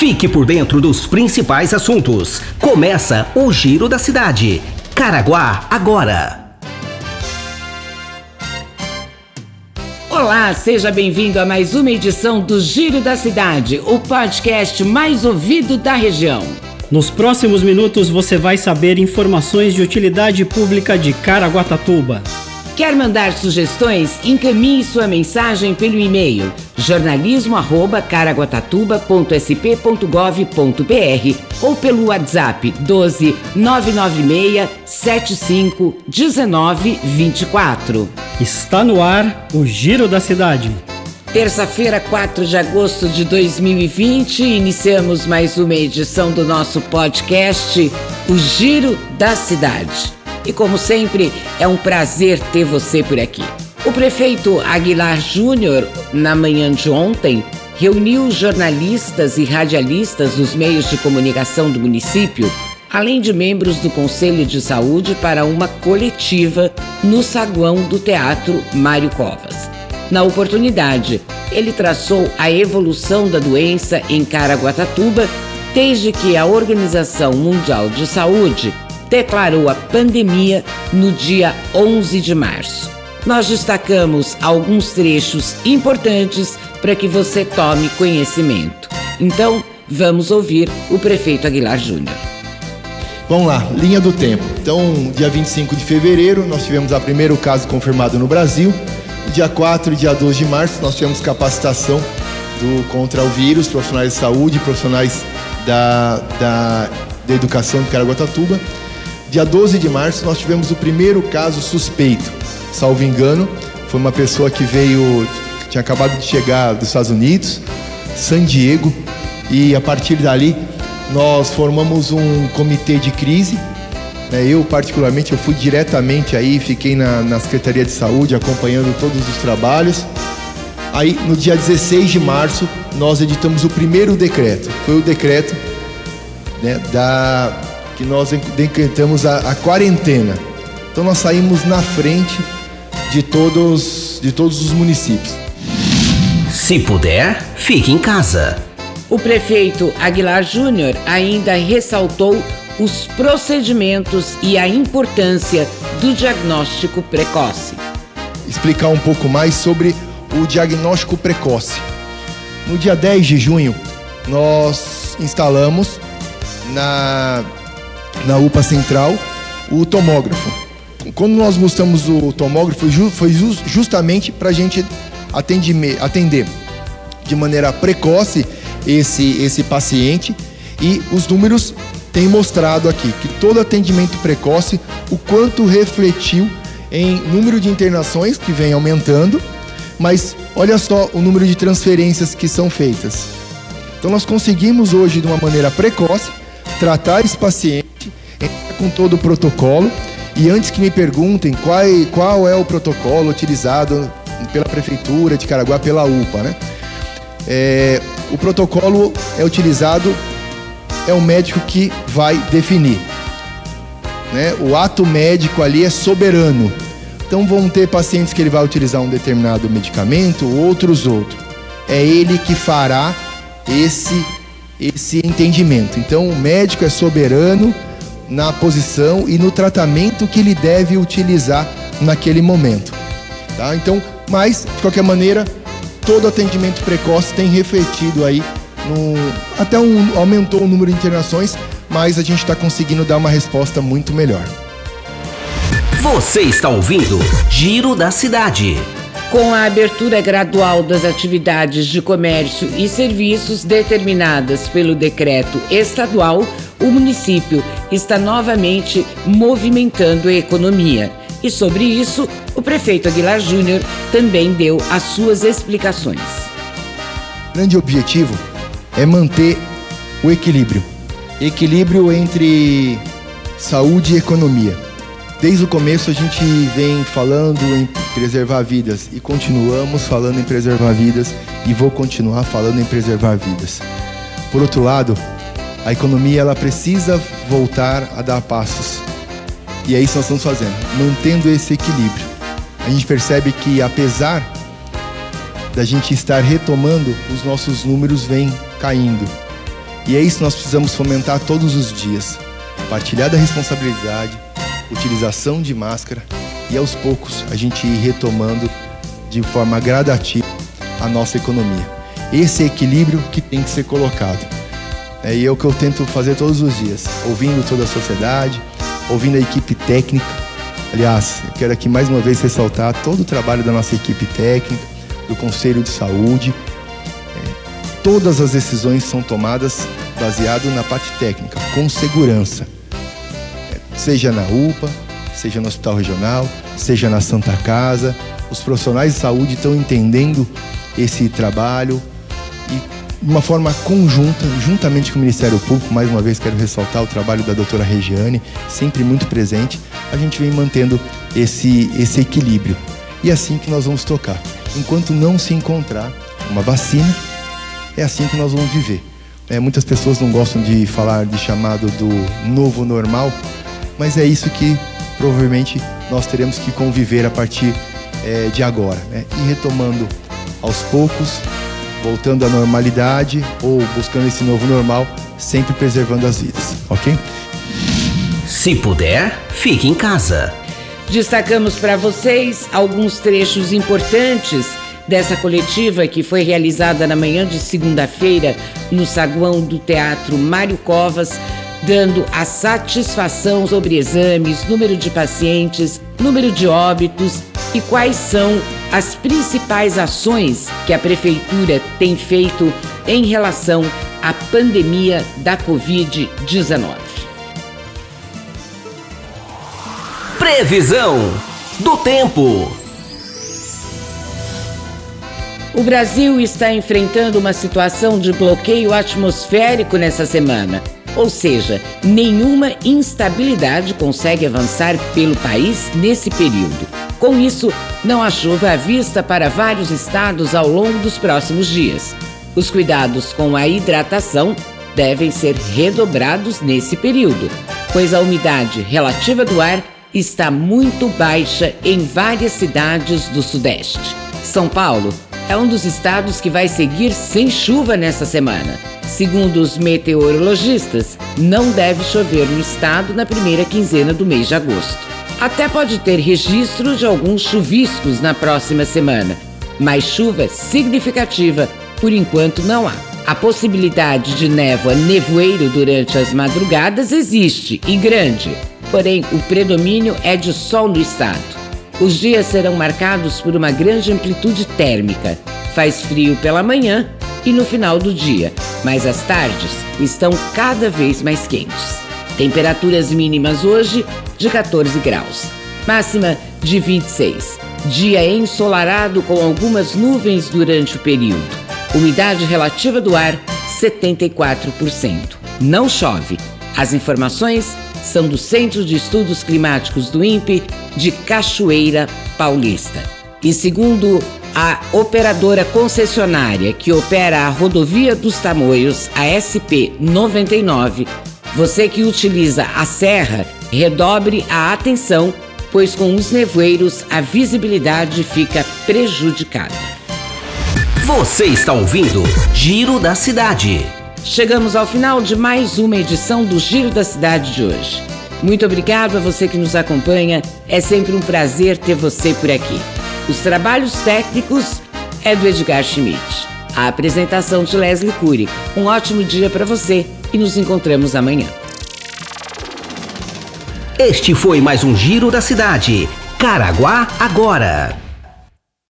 Fique por dentro dos principais assuntos. Começa o Giro da Cidade. Caraguá agora. Olá, seja bem-vindo a mais uma edição do Giro da Cidade, o podcast mais ouvido da região. Nos próximos minutos você vai saber informações de utilidade pública de Caraguatatuba. Quer mandar sugestões? Encaminhe sua mensagem pelo e-mail jornalismo@caraguatatuba.sp.gov.br ou pelo WhatsApp 12 996 75 19 24. Está no ar o Giro da Cidade. Terça-feira, 4 de agosto de 2020, iniciamos mais uma edição do nosso podcast, O Giro da Cidade. E como sempre, é um prazer ter você por aqui. O prefeito Aguilar Júnior, na manhã de ontem, reuniu jornalistas e radialistas dos meios de comunicação do município, além de membros do Conselho de Saúde, para uma coletiva no saguão do Teatro Mário Covas. Na oportunidade, ele traçou a evolução da doença em Caraguatatuba desde que a Organização Mundial de Saúde declarou a pandemia no dia 11 de março. Nós destacamos alguns trechos importantes para que você tome conhecimento. Então, vamos ouvir o prefeito Aguilar Júnior. Vamos lá, linha do tempo. Então, dia 25 de fevereiro, nós tivemos o primeiro caso confirmado no Brasil. Dia 4 e dia 12 de março, nós tivemos capacitação do, contra o vírus, profissionais de saúde, profissionais da, da, da educação de Caraguatatuba. Dia 12 de março, nós tivemos o primeiro caso suspeito. Salvo engano, foi uma pessoa que veio, tinha acabado de chegar dos Estados Unidos, San Diego, e a partir dali nós formamos um comitê de crise. Né? Eu, particularmente, eu fui diretamente aí, fiquei na, na Secretaria de Saúde acompanhando todos os trabalhos. Aí, no dia 16 de março, nós editamos o primeiro decreto. Foi o decreto né, da que nós decretamos a, a quarentena. Então nós saímos na frente de todos, de todos os municípios. Se puder, fique em casa. O prefeito Aguilar Júnior ainda ressaltou os procedimentos e a importância do diagnóstico precoce. Explicar um pouco mais sobre o diagnóstico precoce. No dia 10 de junho, nós instalamos na na UPA Central o tomógrafo. Quando nós mostramos o tomógrafo, foi justamente para a gente atender de maneira precoce esse, esse paciente e os números têm mostrado aqui que todo atendimento precoce, o quanto refletiu em número de internações que vem aumentando, mas olha só o número de transferências que são feitas. Então nós conseguimos hoje de uma maneira precoce tratar esse paciente com todo o protocolo. E antes que me perguntem qual, qual é o protocolo utilizado pela Prefeitura de Caraguá, pela UPA, né? É, o protocolo é utilizado, é o médico que vai definir. Né? O ato médico ali é soberano. Então vão ter pacientes que ele vai utilizar um determinado medicamento, outros outro. É ele que fará esse esse entendimento. Então o médico é soberano na posição e no tratamento que ele deve utilizar naquele momento. Tá? Então, mas de qualquer maneira, todo atendimento precoce tem refletido aí no, até um, aumentou o número de internações, mas a gente está conseguindo dar uma resposta muito melhor. Você está ouvindo Giro da Cidade. Com a abertura gradual das atividades de comércio e serviços determinadas pelo decreto estadual, o município está novamente movimentando a economia. E sobre isso, o prefeito Aguilar Júnior também deu as suas explicações. O grande objetivo é manter o equilíbrio equilíbrio entre saúde e economia. Desde o começo a gente vem falando em preservar vidas e continuamos falando em preservar vidas e vou continuar falando em preservar vidas. Por outro lado, a economia ela precisa voltar a dar passos. E é isso que nós estamos fazendo, mantendo esse equilíbrio. A gente percebe que apesar da gente estar retomando, os nossos números vêm caindo. E é isso que nós precisamos fomentar todos os dias. Partilhar da responsabilidade, utilização de máscara e aos poucos a gente ir retomando de forma gradativa a nossa economia. Esse é equilíbrio que tem que ser colocado. É, e é o que eu tento fazer todos os dias, ouvindo toda a sociedade, ouvindo a equipe técnica. Aliás, eu quero aqui mais uma vez ressaltar todo o trabalho da nossa equipe técnica, do Conselho de Saúde. É, todas as decisões são tomadas baseado na parte técnica, com segurança. É, seja na UPA, seja no Hospital Regional, seja na Santa Casa, os profissionais de saúde estão entendendo esse trabalho e de uma forma conjunta, juntamente com o Ministério Público, mais uma vez quero ressaltar o trabalho da doutora Regiane, sempre muito presente, a gente vem mantendo esse, esse equilíbrio. E é assim que nós vamos tocar. Enquanto não se encontrar uma vacina, é assim que nós vamos viver. É, muitas pessoas não gostam de falar de chamado do novo normal, mas é isso que provavelmente nós teremos que conviver a partir é, de agora. Né? E retomando aos poucos, voltando à normalidade ou buscando esse novo normal, sempre preservando as vidas, ok? Se puder, fique em casa. Destacamos para vocês alguns trechos importantes dessa coletiva que foi realizada na manhã de segunda-feira no saguão do Teatro Mário Covas, dando a satisfação sobre exames, número de pacientes, número de óbitos e quais são as principais ações que a Prefeitura tem feito em relação à pandemia da Covid-19. Previsão do tempo. O Brasil está enfrentando uma situação de bloqueio atmosférico nessa semana, ou seja, nenhuma instabilidade consegue avançar pelo país nesse período. Com isso, não há chuva à vista para vários estados ao longo dos próximos dias. Os cuidados com a hidratação devem ser redobrados nesse período, pois a umidade relativa do ar está muito baixa em várias cidades do Sudeste. São Paulo é um dos estados que vai seguir sem chuva nessa semana. Segundo os meteorologistas, não deve chover no estado na primeira quinzena do mês de agosto. Até pode ter registro de alguns chuviscos na próxima semana, mas chuva significativa por enquanto não há. A possibilidade de névoa nevoeiro durante as madrugadas existe e grande, porém o predomínio é de sol no estado. Os dias serão marcados por uma grande amplitude térmica. Faz frio pela manhã e no final do dia, mas as tardes estão cada vez mais quentes. Temperaturas mínimas hoje de 14 graus, máxima de 26. Dia ensolarado com algumas nuvens durante o período. Umidade relativa do ar 74%. Não chove. As informações são do Centro de Estudos Climáticos do INPE de Cachoeira Paulista. E segundo a operadora concessionária que opera a Rodovia dos Tamoios, a SP 99, você que utiliza a serra, redobre a atenção, pois com os nevoeiros a visibilidade fica prejudicada. Você está ouvindo Giro da Cidade. Chegamos ao final de mais uma edição do Giro da Cidade de hoje. Muito obrigado a você que nos acompanha. É sempre um prazer ter você por aqui. Os trabalhos técnicos é do Edgar Schmidt. A apresentação de Leslie Cury. Um ótimo dia para você e nos encontramos amanhã. Este foi mais um Giro da Cidade. Caraguá agora.